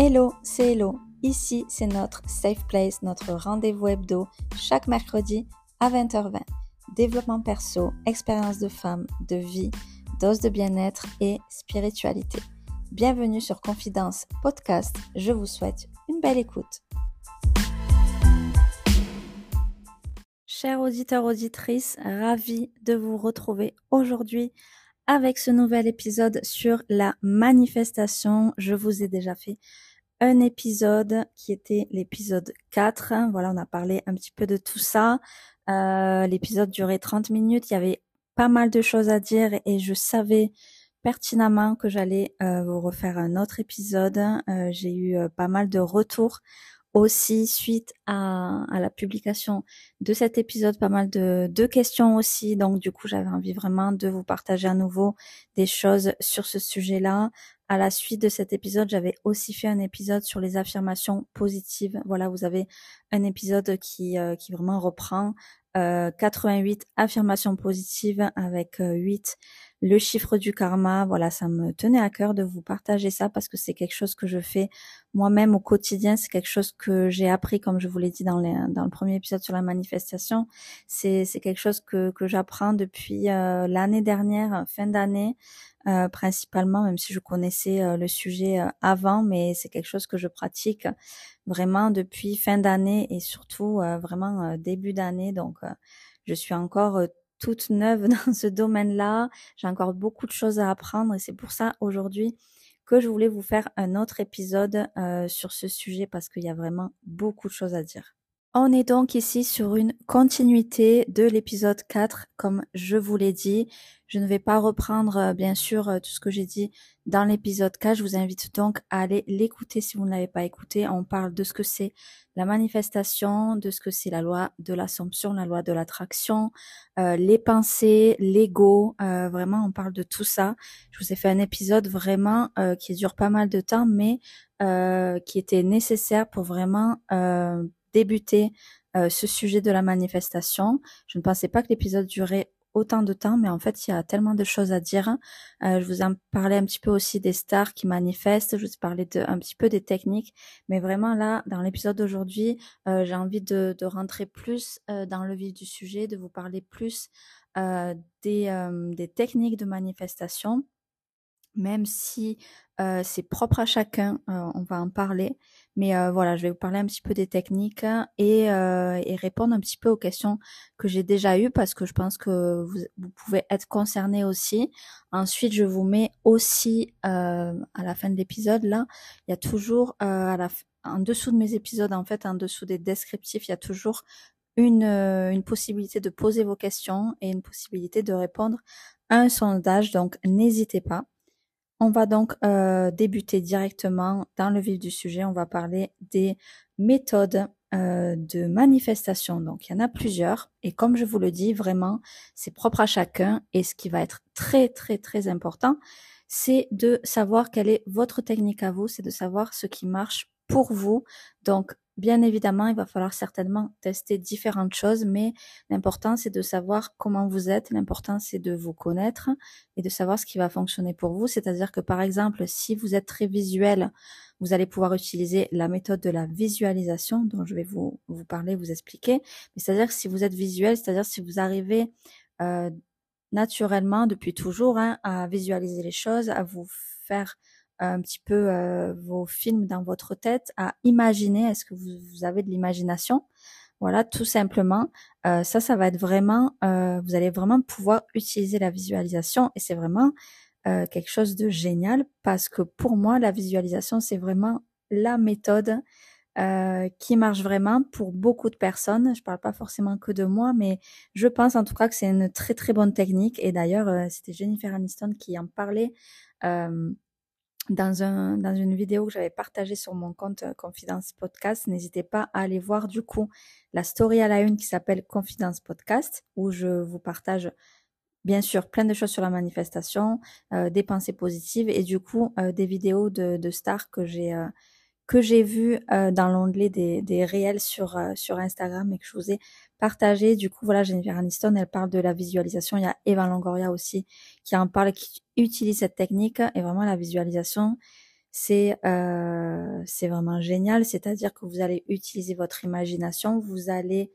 Hello, c'est Hello. Ici, c'est notre Safe Place, notre rendez-vous hebdo, chaque mercredi à 20h20. Développement perso, expérience de femme, de vie, dose de bien-être et spiritualité. Bienvenue sur Confidence Podcast. Je vous souhaite une belle écoute. Chers auditeurs, auditrices, ravi de vous retrouver aujourd'hui avec ce nouvel épisode sur la manifestation. Je vous ai déjà fait un épisode qui était l'épisode 4. Voilà, on a parlé un petit peu de tout ça. Euh, l'épisode durait 30 minutes. Il y avait pas mal de choses à dire et je savais pertinemment que j'allais euh, vous refaire un autre épisode. Euh, j'ai eu pas mal de retours aussi suite à, à, la publication de cet épisode, pas mal de, de questions aussi. Donc du coup, j'avais envie vraiment de vous partager à nouveau des choses sur ce sujet-là. À la suite de cet épisode, j'avais aussi fait un épisode sur les affirmations positives. Voilà, vous avez un épisode qui, euh, qui vraiment reprend euh, 88 affirmations positives avec 8 euh, le chiffre du karma. Voilà, ça me tenait à cœur de vous partager ça parce que c'est quelque chose que je fais moi-même au quotidien. C'est quelque chose que j'ai appris, comme je vous l'ai dit dans, dans le premier épisode sur la manifestation. C'est quelque chose que, que j'apprends depuis euh, l'année dernière, fin d'année. Euh, principalement, même si je connaissais euh, le sujet avant, mais c'est quelque chose que je pratique vraiment depuis fin d'année et surtout vraiment début d'année. Donc, je suis encore toute neuve dans ce domaine-là. J'ai encore beaucoup de choses à apprendre et c'est pour ça aujourd'hui que je voulais vous faire un autre épisode euh, sur ce sujet parce qu'il y a vraiment beaucoup de choses à dire. On est donc ici sur une continuité de l'épisode 4, comme je vous l'ai dit. Je ne vais pas reprendre, euh, bien sûr, euh, tout ce que j'ai dit dans l'épisode 4. Je vous invite donc à aller l'écouter si vous ne l'avez pas écouté. On parle de ce que c'est la manifestation, de ce que c'est la loi de l'assomption, la loi de l'attraction, euh, les pensées, l'ego. vraiment, on parle de tout ça. Je vous ai fait un épisode vraiment qui dure pas mal de temps, mais qui était nécessaire pour vraiment débuter euh, ce sujet de la manifestation. Je ne pensais pas que l'épisode durait autant de temps, mais en fait, il y a tellement de choses à dire. Euh, je vous en parlais un petit peu aussi des stars qui manifestent, je vous ai parlé de, un petit peu des techniques, mais vraiment là, dans l'épisode d'aujourd'hui, euh, j'ai envie de, de, rentrer plus dans le vif du sujet, de vous parler plus des, des techniques de manifestation même si euh, c'est propre à chacun, euh, on va en parler. Mais euh, voilà, je vais vous parler un petit peu des techniques et, et répondre un petit peu aux questions que j'ai déjà eues parce que je pense que vous, vous, pouvez être concernés aussi. Ensuite, je vous mets aussi à la fin de l'épisode, là, il y a toujours à la, en dessous de mes épisodes, en fait, en dessous des descriptifs, il y a toujours une, une possibilité de poser vos questions et une possibilité de répondre à un sondage. Donc, n'hésitez pas. On va donc euh, débuter directement dans le vif du sujet. On va parler des méthodes euh, de manifestation. Donc il y en a plusieurs et comme je vous le dis, vraiment, c'est propre à chacun et ce qui va être très très très important, c'est de savoir quelle est votre technique à vous, c'est de savoir ce qui marche pour vous. Donc Bien évidemment, il va falloir certainement tester différentes choses, mais l'important c'est de savoir comment vous êtes, l'important c'est de vous connaître et de savoir ce qui va fonctionner pour vous. C'est-à-dire que par exemple, si vous êtes très visuel, vous allez pouvoir utiliser la méthode de la visualisation dont je vais vous, parler, vous expliquer. C'est-à-dire que si vous êtes visuel, c'est-à-dire si vous arrivez euh, naturellement depuis toujours hein, à visualiser les choses, à vous faire un petit peu euh, vos films dans votre tête, à imaginer, est-ce que vous, avez de l'imagination? Voilà, tout simplement. Euh, ça, ça va être vraiment, euh, vous allez vraiment pouvoir utiliser la visualisation et c'est vraiment quelque chose de génial parce que pour moi, la visualisation, c'est vraiment la méthode qui marche vraiment pour beaucoup de personnes. Je parle pas forcément que de moi, mais je pense en tout cas que c'est une très très bonne technique. Et d'ailleurs, c'était Jennifer Aniston qui en parlait dans, un, dans une vidéo que j'avais partagée sur mon compte euh, Confidence Podcast. N'hésitez pas à aller voir du coup la story à la une qui s'appelle Confidence Podcast où je vous partage bien sûr plein de choses sur la manifestation, euh, des pensées positives et du coup euh, des vidéos de, de stars que j'ai que j'ai vu euh, dans l'onglet des, des réels sur, euh, sur Instagram et que je vous ai partagé. Du coup, voilà, Jennifer Aniston, elle parle de la visualisation. Il y a Eva Longoria aussi qui en parle, qui utilise cette technique. Et vraiment, la visualisation, c'est euh, c'est vraiment génial. C'est-à-dire que vous allez utiliser votre imagination, vous allez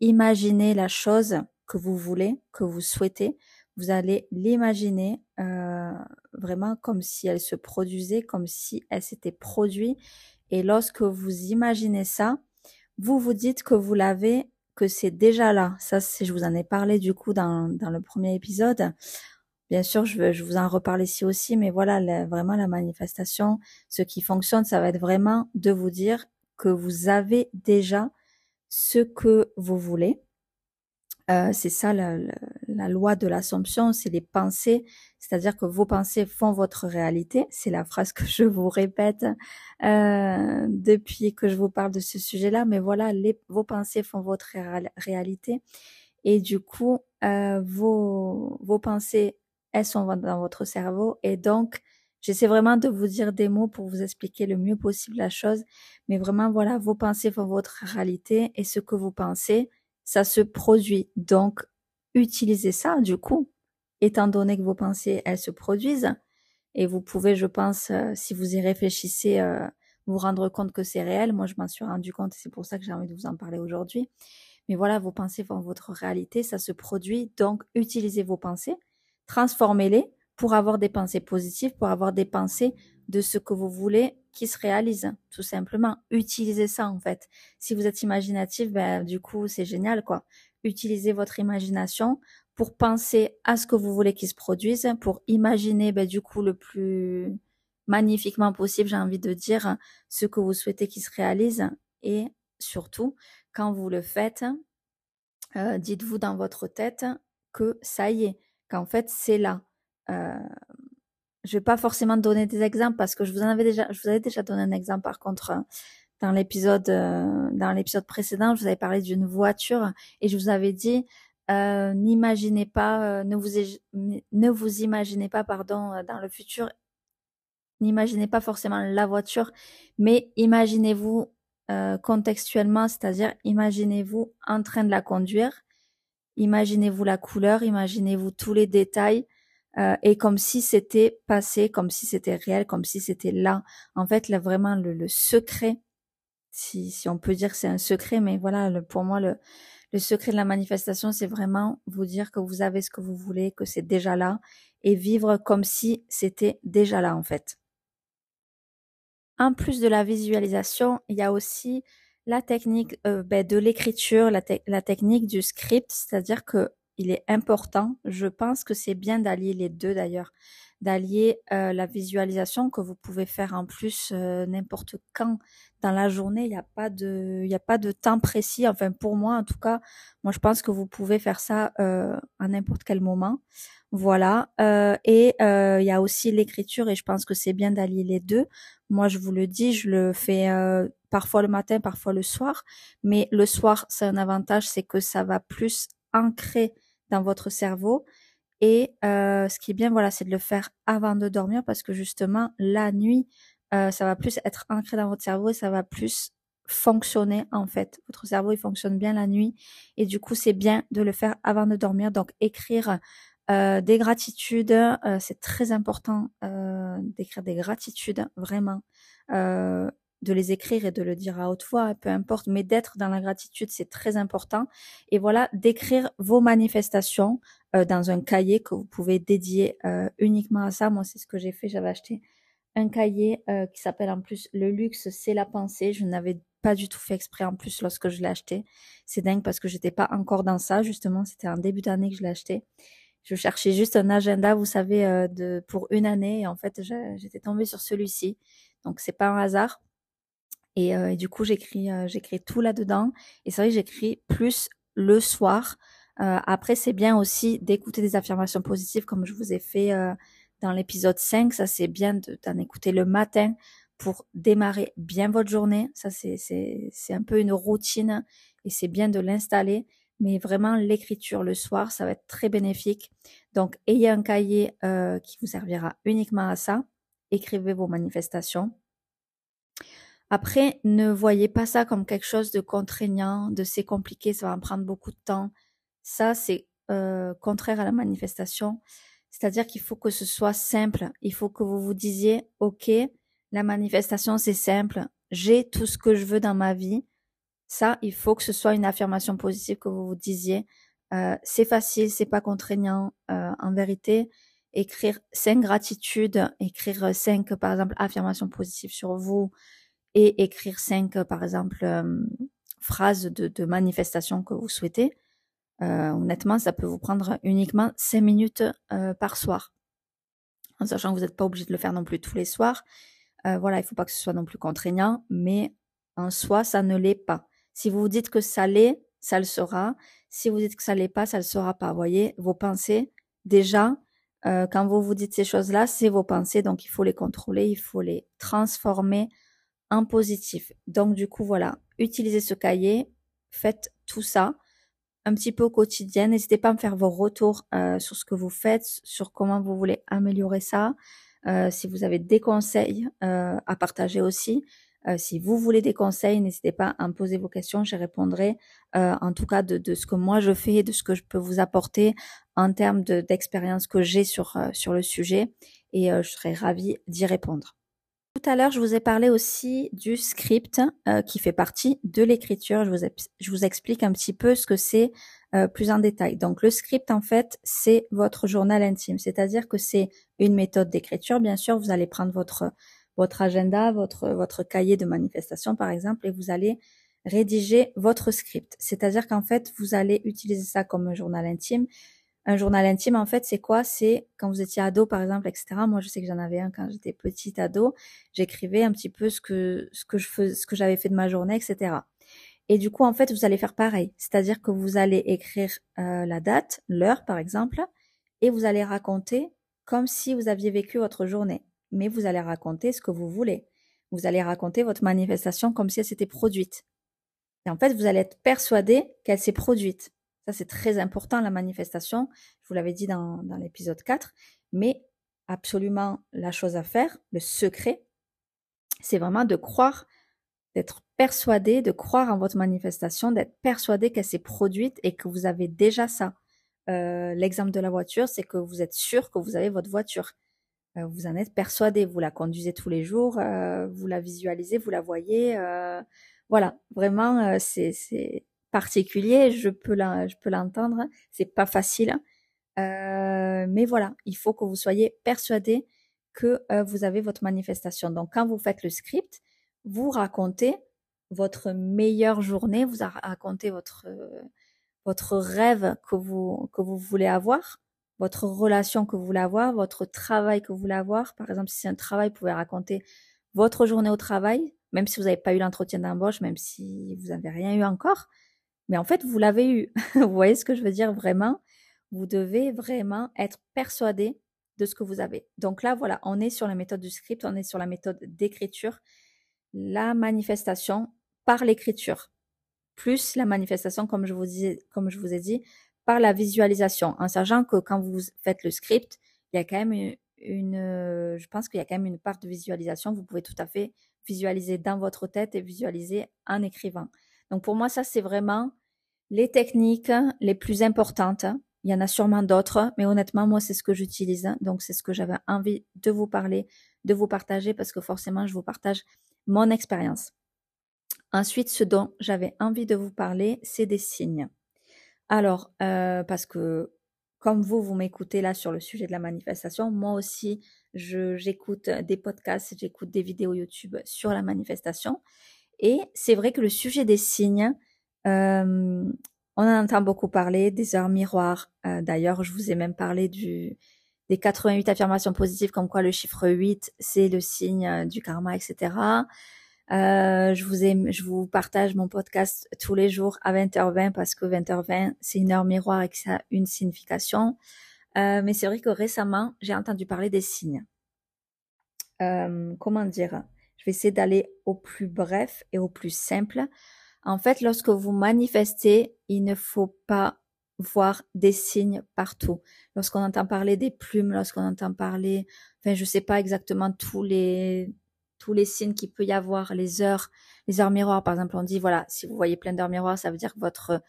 imaginer la chose que vous voulez, que vous souhaitez. Vous allez l'imaginer euh, vraiment comme si elle se produisait, comme si elle s'était produite. Et lorsque vous imaginez ça, vous vous dites que vous l'avez, c'est déjà là. Ça, c'est, je vous en ai parlé du coup dans, le premier épisode. Bien sûr, je, veux, je vous en reparle ici aussi, mais voilà, vraiment la manifestation, ce qui fonctionne, ça va être vraiment de vous dire que vous avez déjà ce que vous voulez. Euh, c'est ça la, loi de l'assomption, c'est les pensées, c'est-à-dire que vos pensées font votre réalité. C'est la phrase que je vous répète euh, depuis que je vous parle de ce sujet-là, mais voilà, vos pensées font votre réalité. Et du coup, euh, vos, vos pensées elles sont dans votre cerveau. Et donc, j'essaie vraiment de vous dire des mots pour vous expliquer le mieux possible la chose. Mais vraiment, voilà, vos pensées font votre réalité et ce que vous pensez, ça se produit. Donc, utilisez ça, du coup, étant donné que vos pensées, elles se produisent. Et vous pouvez, je pense, euh, si vous y réfléchissez, euh, vous rendre compte que c'est réel. Moi, je m'en suis rendu compte et c'est pour ça que j'ai envie de vous en parler aujourd'hui. Mais voilà, vos pensées font votre réalité, ça se produit. Donc, utilisez vos pensées transformez-les pour avoir des pensées positives, pour avoir des pensées de ce que vous voulez qui se réalisent, tout simplement. Utilisez ça, en fait. Si vous êtes imaginatif, ben, du coup, c'est génial, quoi. Utilisez votre imagination pour penser à ce que vous voulez qui se produise, pour imaginer, ben, du coup, le plus magnifiquement possible, j'ai envie de dire, ce que vous souhaitez qui se réalise. Et surtout, quand vous le faites, euh, dites-vous dans votre tête que ça y est, qu'en fait c'est là. Euh, je vais pas forcément donner des exemples parce que je vous en avais déjà, je vous avais déjà donné un exemple par contre dans l'épisode euh, dans l'épisode précédent, je vous avais parlé d'une voiture et je vous avais dit euh, n'imaginez pas, ne vous ne vous imaginez pas pardon dans le futur, n'imaginez pas forcément la voiture, mais imaginez-vous contextuellement, c'est-à-dire imaginez-vous en train de la conduire Imaginez-vous la couleur, imaginez-vous tous les détails, euh, et comme si c'était passé, comme si c'était réel, comme si c'était là. En fait, là vraiment le, le secret, si, si on peut dire c'est un secret, mais voilà, pour moi le, secret de la manifestation, c'est vraiment vous dire que vous avez ce que vous voulez, que c'est déjà là, et vivre comme si c'était déjà là en fait. En plus de la visualisation, il y a aussi la technique euh, ben, de l'écriture, la, technique du script, c'est-à-dire que il est important, je pense que c'est bien d'allier les deux d'ailleurs, d'allier euh, la visualisation que vous pouvez faire en plus euh, n'importe quand dans la journée, il n'y a pas de il a pas de temps précis, enfin pour moi en tout cas, moi je pense que vous pouvez faire ça à n'importe quel moment. Voilà. Euh, et euh, il y a aussi l'écriture et je pense que c'est bien d'allier les deux. Moi, je vous le dis, je le fais euh, parfois le matin, parfois le soir. Mais le soir, c'est un avantage, c'est que ça va plus ancrer dans votre cerveau. Et ce qui est bien, voilà, c'est de le faire avant de dormir parce que justement, la nuit, ça va plus être ancré dans votre cerveau et ça va plus fonctionner en fait. Votre cerveau, il fonctionne bien la nuit et du coup, c'est bien de le faire avant de dormir. Donc, écrire euh, des gratitudes, euh, c'est très important euh, d'écrire des gratitudes, vraiment. De les écrire et de le dire à haute voix, peu importe, mais d'être dans la gratitude, c'est très important. Et voilà, d'écrire vos manifestations dans un cahier que vous pouvez dédier uniquement à ça. Moi, c'est ce que j'ai fait. J'avais acheté un cahier qui s'appelle en plus Le luxe, c'est la pensée. Je n'avais pas du tout fait exprès en plus lorsque je l'ai acheté. C'est dingue parce que j'étais pas encore dans ça, justement. C'était en début d'année que je l'ai acheté je cherchais juste un agenda, vous savez, euh, de pour une année. Et en fait, j'étais tombée sur celui-ci. Donc c'est pas un hasard. Et, euh, du coup, j'écris euh, j'écris tout là-dedans. Et c'est vrai que j'écris plus le soir. après, c'est bien aussi d'écouter des affirmations positives comme je vous ai fait dans l'épisode 5. Ça, c'est bien d'en écouter le matin pour démarrer bien votre journée. Ça, c'est un peu une routine et c'est bien de l'installer mais vraiment l'écriture le soir, ça va être très bénéfique. Donc, ayez un cahier euh, qui vous servira uniquement à ça. Écrivez vos manifestations. Après, ne voyez pas ça comme quelque chose de contraignant, de c'est compliqué, ça va en prendre beaucoup de temps. Ça, c'est euh, contraire à la manifestation. C'est-à-dire qu'il faut que ce soit simple. Il faut que vous vous disiez, OK, La manifestation, c'est simple. J'ai tout ce que je veux dans ma vie. Ça, il faut que ce soit une affirmation positive que vous vous disiez. Euh, c'est facile, c'est pas contraignant. Euh, en vérité, écrire cinq gratitudes, écrire cinq, par exemple, affirmations positives sur vous et écrire cinq, par exemple, euh, phrases de, de, manifestation que vous souhaitez. honnêtement, ça peut vous prendre uniquement cinq minutes par soir. En sachant que vous n'êtes pas obligé de le faire non plus tous les soirs. voilà, il faut pas que ce soit non plus contraignant, mais en soi, ça ne l'est pas. Si vous vous dites que ça l'est, ça le sera. Si vous dites que ça l'est pas, ça le sera pas. Vous voyez, vos pensées, déjà, euh, quand vous vous dites ces choses-là, c'est vos pensées, donc il faut les contrôler, il faut les transformer en positif. Donc du coup, voilà, utilisez ce cahier, faites tout ça un petit peu au quotidien. N'hésitez pas à me faire vos retours euh, sur ce que vous faites, sur comment vous voulez améliorer ça. Euh, si vous avez des conseils à partager aussi, euh, si vous voulez des conseils, n'hésitez pas à me poser vos questions. Je répondrai euh, en tout cas de, ce que moi je fais, de ce que je peux vous apporter en termes d'expérience que j'ai sur, euh, sur le sujet et je serai ravie d'y répondre. Tout à l'heure, je vous ai parlé aussi du script qui fait partie de l'écriture. Je vous, explique un petit peu ce que c'est plus en détail. Donc le script, en fait, c'est votre journal intime, c'est-à-dire que c'est une méthode d'écriture. Bien sûr, vous allez prendre votre agenda, votre, cahier de manifestation par exemple, et vous allez rédiger votre script. C'est-à-dire qu'en fait, vous allez utiliser ça comme journal intime. Un journal intime, en fait, c'est quoi? C'est quand vous étiez ado, par exemple, etc. Moi, je sais que j'en avais un quand j'étais petite ado. J'écrivais un petit peu ce que ce que je fais, ce que j'avais fait de ma journée, etc. Et du coup, en fait, vous allez faire pareil. C'est-à-dire que vous allez écrire euh, la date, l'heure, par exemple, et vous allez raconter comme si vous aviez vécu votre journée mais vous allez raconter ce que vous voulez. Vous allez raconter votre manifestation comme si elle s'était produite. Et en fait, vous allez être persuadé qu'elle s'est produite. Ça, c'est très important, la manifestation. Je vous l'avais dit dans, l'épisode 4. Mais absolument la chose à faire, le secret, c'est vraiment de croire, d'être persuadé, de croire en votre manifestation, d'être persuadé qu'elle s'est produite et que vous avez déjà ça. Euh, L'exemple de la voiture, c'est que vous êtes sûr que vous avez votre voiture. Euh, vous en êtes persuadé, vous la conduisez tous les jours, euh, vous la visualisez, vous la voyez. Voilà, vraiment, c'est particulier, je peux l'entendre, c'est pas facile. mais voilà, il faut que vous soyez persuadé que vous avez votre manifestation. Donc, quand vous faites le script, vous racontez votre meilleure journée, vous racontez votre votre rêve que vous que vous voulez avoir votre relation que vous voulez avoir, votre travail que vous voulez avoir. Par exemple, si c'est un travail, vous pouvez raconter votre journée au travail, même si vous n'avez pas eu l'entretien d'embauche, même si vous n'avez rien eu encore. Mais en fait, vous l'avez eu. vous voyez ce que je veux dire vraiment? Vous devez vraiment être persuadé de ce que vous avez. Donc là, voilà, on est sur la méthode du script, on est sur la méthode d'écriture, la manifestation par l'écriture, plus la manifestation, comme je vous ai dit, par la visualisation, en sachant que quand vous faites le script, il y a quand même une, je pense qu'il y a quand même une part de visualisation. Vous pouvez tout à fait visualiser dans votre tête et visualiser en écrivant. Donc pour moi, ça c'est vraiment les techniques les plus importantes. Il y en a sûrement d'autres, mais honnêtement, moi c'est ce que j'utilise. Donc c'est ce que j'avais envie de vous parler, de vous partager, parce que forcément je vous partage mon expérience. Ensuite, ce dont j'avais envie de vous parler, c'est des signes. Alors, euh, parce que comme vous, vous m'écoutez là sur le sujet de la manifestation, moi aussi, j'écoute des podcasts, j'écoute des vidéos YouTube sur la manifestation. Et c'est vrai que le sujet des signes, euh, on en entend beaucoup parler, des heures miroirs. Euh, d'ailleurs, je vous ai même parlé du, des 88 affirmations positives, comme quoi le chiffre 8, c'est le signe du karma, etc. Euh, je vous aime, je vous partage mon podcast tous les jours à 20h20 parce que 20h20 c'est une heure miroir et que ça a une signification. Euh, mais c'est vrai que récemment j'ai entendu parler des signes. Euh, comment dire? Je vais essayer d'aller au plus bref et au plus simple. En fait, lorsque vous manifestez, il ne faut pas voir des signes partout. Lorsqu'on entend parler des plumes, lorsqu'on entend parler, enfin, je sais pas exactement tous les tous les signes qu'il peut y avoir, les heures, les heures miroirs. Par exemple, on dit voilà, si vous voyez plein d'heures miroirs, ça veut dire que votre,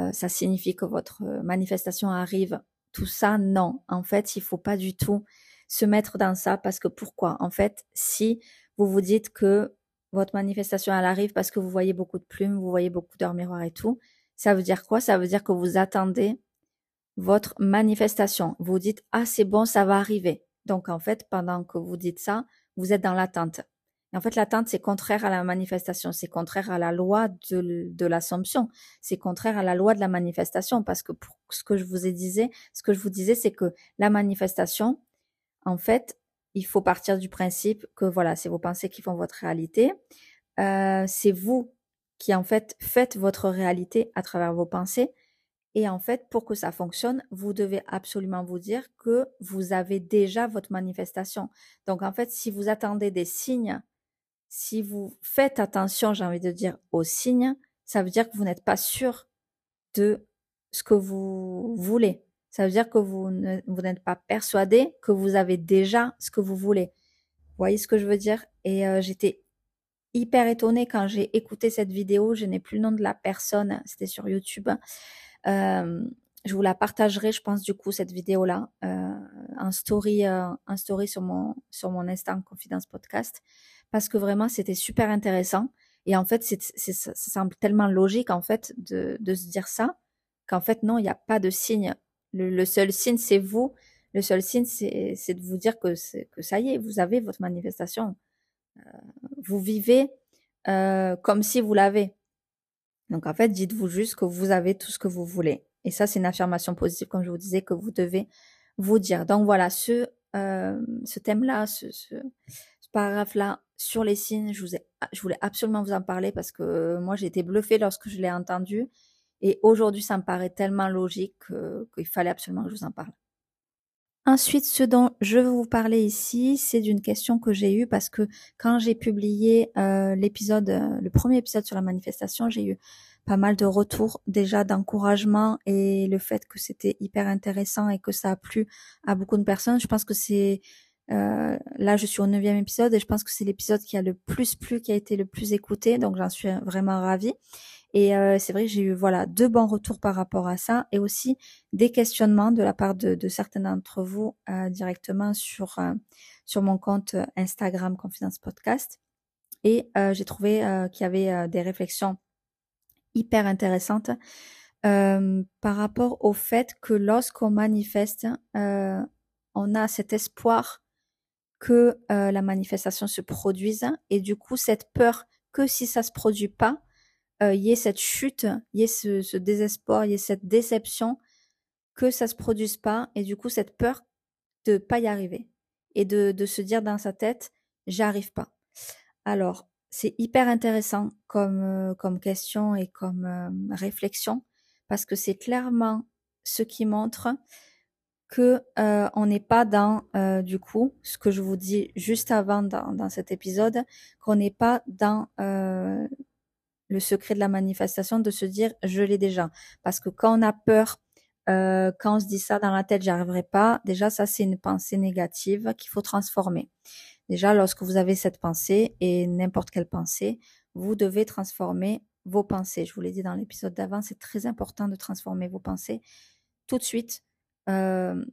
euh, ça signifie que votre manifestation arrive. Tout ça, non. En fait, il faut pas du tout se mettre dans ça parce que pourquoi? En fait, si vous vous dites que votre manifestation, elle arrive parce que vous voyez beaucoup de plumes, vous voyez beaucoup d'heures miroirs et tout. Ça veut dire quoi? Ça veut dire que vous attendez votre manifestation. Vous dites, ah, c'est bon, ça va arriver. Donc, en fait, pendant que vous dites ça, vous êtes dans l'attente. En fait, l'attente, c'est contraire à la manifestation, c'est contraire à la loi de, de l'assomption, c'est contraire à la loi de la manifestation, parce que pour ce que je vous ai disais, ce que je vous disais, c'est que la manifestation, en fait, il faut partir du principe que voilà, c'est vos pensées qui font votre réalité. Euh, c'est vous qui en fait faites votre réalité à travers vos pensées. Et en fait, pour que ça fonctionne, vous devez absolument vous dire que vous avez déjà votre manifestation. Donc en fait, si vous attendez des signes, si vous faites attention, j'ai envie de dire, aux signes, ça veut dire que vous n'êtes pas sûr de ce que vous voulez. Ça veut dire que vous n'êtes pas persuadé que vous avez déjà ce que vous voulez. Vous voyez ce que je veux dire? Et euh, j'étais hyper étonnée quand j'ai écouté cette vidéo. Je n'ai plus le nom de la personne, c'était sur YouTube. Euh, je vous la partagerai, je pense, du coup, cette vidéo-là, euh, en story, euh, en story sur mon, sur mon Instant Confidence Podcast, parce que vraiment, c'était super intéressant. Et en fait, c'est, ça semble tellement logique, en fait, de, de se dire ça, qu'en fait, non, il n'y a pas de signe. Le, seul signe, c'est vous. Le seul signe, c'est, de vous dire que, ça y est, vous avez votre manifestation. Euh, vous vivez euh, comme si vous l'avez. Donc en fait, dites-vous juste que vous avez tout ce que vous voulez. Et ça, c'est une affirmation positive, comme je vous disais, que vous devez vous dire. Donc voilà, ce, euh, thème-là, ce, paragraphe-là sur les signes, je, je voulais absolument vous en parler parce que moi, j'ai été bluffée lorsque je l'ai entendu. Et aujourd'hui, ça me paraît tellement logique qu'il fallait absolument que je vous en parle. Ensuite, ce dont je veux vous parler ici, c'est d'une question que j'ai eue parce que quand j'ai publié euh, l'épisode, euh, le premier épisode sur la manifestation, j'ai eu pas mal de retours déjà d'encouragement et le fait que c'était hyper intéressant et que ça a plu à beaucoup de personnes. Je pense que c'est euh, là, je suis au neuvième épisode et je pense que c'est l'épisode qui a le plus plu, qui a été le plus écouté, donc j'en suis vraiment ravie. Et euh, c'est vrai que j'ai eu voilà deux bons retours par rapport à ça et aussi des questionnements de la part de, de certains d'entre vous euh, directement sur euh, sur mon compte Instagram Confidence Podcast. Et j'ai trouvé qu'il y avait des réflexions hyper intéressantes par rapport au fait que lorsqu'on manifeste, on a cet espoir que la manifestation se produise et du coup cette peur que si ça se produit pas, il euh, y ait cette chute, il y ait ce, désespoir, il y ait cette déception, que ça se produise pas, et du coup cette peur de pas y arriver et de, de se dire dans sa tête j'arrive pas. Alors c'est hyper intéressant comme euh, comme question et comme euh, réflexion parce que c'est clairement ce qui montre que on n'est pas dans du coup ce que je vous dis juste avant dans, dans cet épisode qu'on n'est pas dans le secret de la manifestation de se dire je l'ai déjà. Parce que quand on a peur, euh, quand on se dit ça dans la tête, j'y arriverai pas, déjà ça c'est une pensée négative qu'il faut transformer. Déjà lorsque vous avez cette pensée et n'importe quelle pensée, vous devez transformer vos pensées. Je vous l'ai dit dans l'épisode d'avant, c'est très important de transformer vos pensées tout de suite. Euh,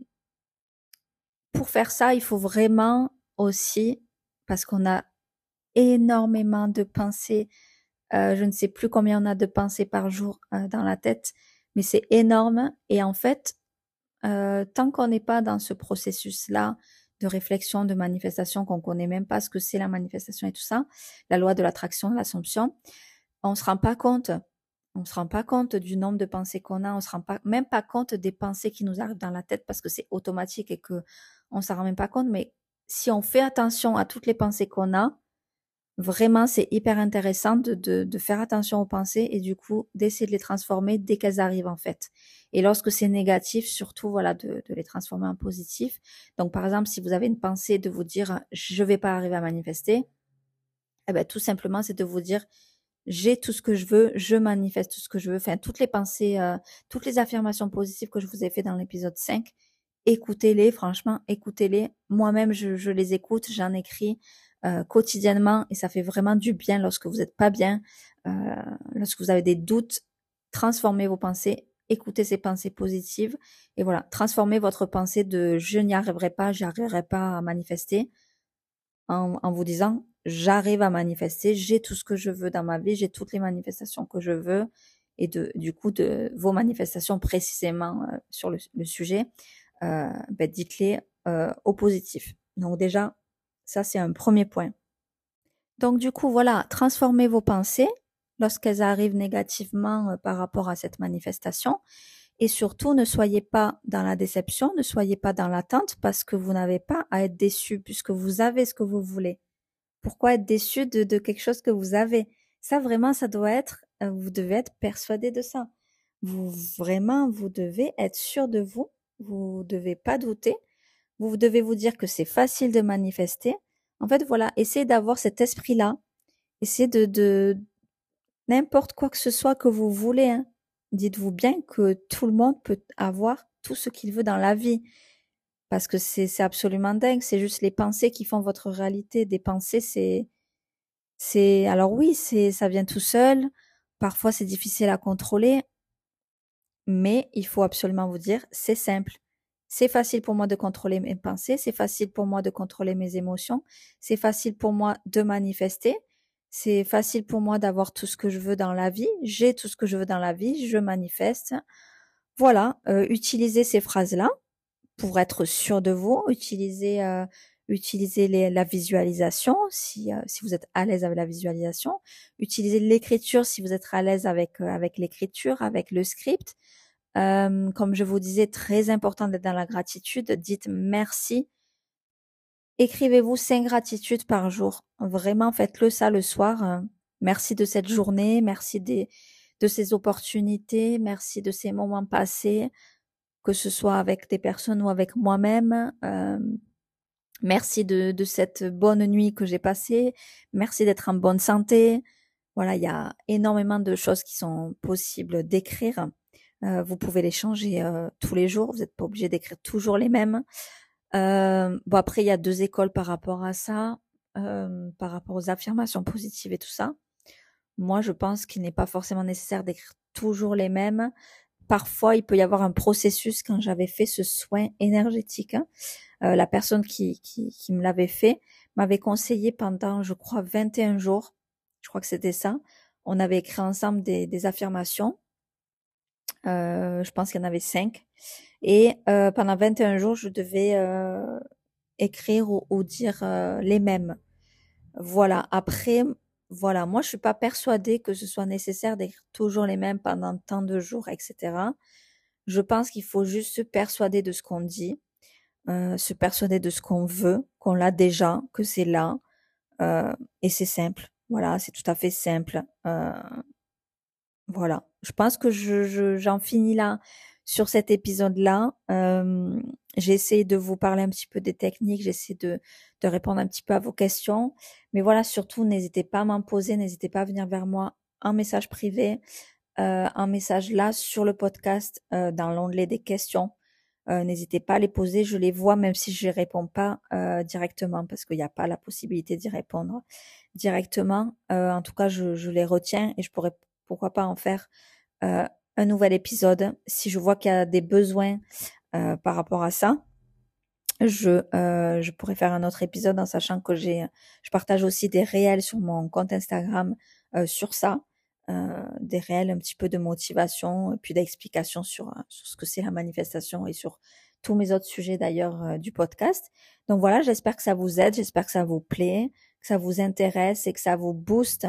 pour faire ça, il faut vraiment aussi, parce qu'on a énormément de pensées euh, je ne sais plus combien on a de pensées par jour euh, dans la tête, mais c'est énorme. Et en fait, tant qu'on n'est pas dans ce processus-là de réflexion, de manifestation, qu'on connaît même pas ce que c'est la manifestation et tout ça, la loi de l'attraction, l'assomption, on se rend pas compte. On se rend pas compte du nombre de pensées qu'on a. On se rend pas, même pas compte des pensées qui nous arrivent dans la tête parce que c'est automatique et que on s'en rend même pas compte. Mais si on fait attention à toutes les pensées qu'on a, Vraiment, c'est hyper intéressant de, de, de, faire attention aux pensées et du coup d'essayer de les transformer dès qu'elles arrivent en fait. Et lorsque c'est négatif, surtout voilà de, de, les transformer en positif. Donc par exemple, si vous avez une pensée de vous dire je vais pas arriver à manifester, eh ben tout simplement c'est de vous dire j'ai tout ce que je veux, je manifeste tout ce que je veux. Enfin toutes les pensées, euh, toutes les affirmations positives que je vous ai fait dans l'épisode 5, écoutez-les. Franchement, écoutez-les. Moi-même je, les écoute, j'en écris. Euh, quotidiennement et ça fait vraiment du bien lorsque vous n'êtes pas bien, euh, lorsque vous avez des doutes, transformez vos pensées, écoutez ces pensées positives et voilà, transformez votre pensée de je n'y arriverai pas, j'arriverai pas à manifester en, en vous disant j'arrive à manifester, j'ai tout ce que je veux dans ma vie, j'ai toutes les manifestations que je veux et de, du coup de vos manifestations précisément euh, sur le, sujet, euh, ben dites-les euh, au positif. Donc déjà, ça c'est un premier point. Donc du coup, voilà, transformez vos pensées lorsqu'elles arrivent négativement euh, par rapport à cette manifestation. Et surtout, ne soyez pas dans la déception, ne soyez pas dans l'attente parce que vous n'avez pas à être déçu puisque vous avez ce que vous voulez. Pourquoi être déçu de, de quelque chose que vous avez Ça vraiment, ça doit être euh, vous devez être persuadé de ça. Vous vraiment, vous devez être sûr de vous. Vous devez pas douter. Vous devez vous dire que c'est facile de manifester. En fait, voilà, essayez d'avoir cet esprit-là. Essayez de, de n'importe quoi que ce soit que vous voulez. Hein. Dites-vous bien que tout le monde peut avoir tout ce qu'il veut dans la vie. Parce que c'est absolument dingue. C'est juste les pensées qui font votre réalité. Des pensées, c'est, c'est, alors oui, c'est, ça vient tout seul. Parfois, c'est difficile à contrôler, mais il faut absolument vous dire, c'est simple. C'est facile pour moi de contrôler mes pensées, c'est facile pour moi de contrôler mes émotions, c'est facile pour moi de manifester, c'est facile pour moi d'avoir tout ce que je veux dans la vie, j'ai tout ce que je veux dans la vie, je manifeste. Voilà, euh, utilisez ces phrases-là pour être sûr de vous, utilisez euh, utilisez la visualisation si, euh, si vous êtes à l'aise avec la visualisation, utilisez l'écriture si vous êtes à l'aise avec, euh, avec l'écriture, avec le script. Comme je vous disais, très important d'être dans la gratitude. Dites merci. Écrivez-vous cinq gratitudes par jour. Vraiment, faites-le ça le soir. Merci de cette journée, merci des, de ces opportunités, merci de ces moments passés, que ce soit avec des personnes ou avec moi-même. Euh, Merci de, cette bonne nuit que j'ai passée. Merci d'être en bonne santé. Voilà, il y a énormément de choses qui sont possibles d'écrire. Euh, vous pouvez les changer euh, tous les jours. Vous n'êtes pas obligé d'écrire toujours les mêmes. Bon, après, il y a deux écoles par rapport à ça, par rapport aux affirmations positives et tout ça. Moi, je pense qu'il n'est pas forcément nécessaire d'écrire toujours les mêmes. Parfois, il peut y avoir un processus quand j'avais fait ce soin énergétique. Hein. Euh, la personne qui, me l'avait fait m'avait conseillé pendant, je crois, 21 jours. Je crois que c'était ça. On avait écrit ensemble des, des affirmations. Euh, je pense qu'il y en avait cinq. Et euh, pendant 21 jours, je devais euh, écrire ou, ou dire euh, les mêmes. Voilà. Après, voilà, moi je suis pas persuadée que ce soit nécessaire d'écrire toujours les mêmes pendant tant de jours, etc. Je pense qu'il faut juste se persuader de ce qu'on dit. Euh, se persuader de ce qu'on veut, qu'on l'a déjà, que c'est là. Euh, et c'est simple. Voilà, c'est tout à fait simple. Euh, voilà. Je pense que je, j'en finis là sur cet épisode-là. J'ai essayé de vous parler un petit peu des techniques, j'essaie de, de répondre un petit peu à vos questions. Mais voilà, surtout, n'hésitez pas à m'en poser, n'hésitez pas à venir vers moi en message privé, euh, un message là sur le podcast, euh, dans l'onglet des questions. Euh, n'hésitez pas à les poser, je les vois même si je ne réponds pas directement parce qu'il n'y a pas la possibilité d'y répondre directement. En tout cas, je, les retiens et je pourrais pourquoi pas en faire un nouvel épisode si je vois qu'il y a des besoins par rapport à ça. Je, je pourrais faire un autre épisode en sachant que j'ai, je partage aussi des réels sur mon compte Instagram sur ça. Euh, des réels un petit peu de motivation et puis d'explication sur, euh, sur ce que c'est la manifestation et sur tous mes autres sujets d'ailleurs euh, du podcast. Donc voilà, j'espère que ça vous aide, j'espère que ça vous plaît, que ça vous intéresse et que ça vous booste,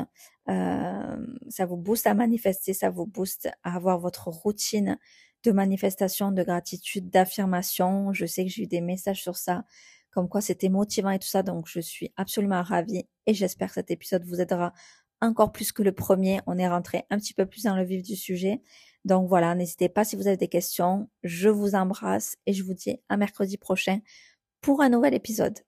euh, ça vous booste à manifester, ça vous booste à avoir votre routine de manifestation, de gratitude, d'affirmation. Je sais que j'ai eu des messages sur ça, comme quoi c'était motivant et tout ça, donc je suis absolument ravie et j'espère que cet épisode vous aidera encore plus que le premier. On est rentré un petit peu plus dans le vif du sujet. Donc voilà, n'hésitez pas si vous avez des questions. Je vous embrasse et je vous dis à mercredi prochain pour un nouvel épisode.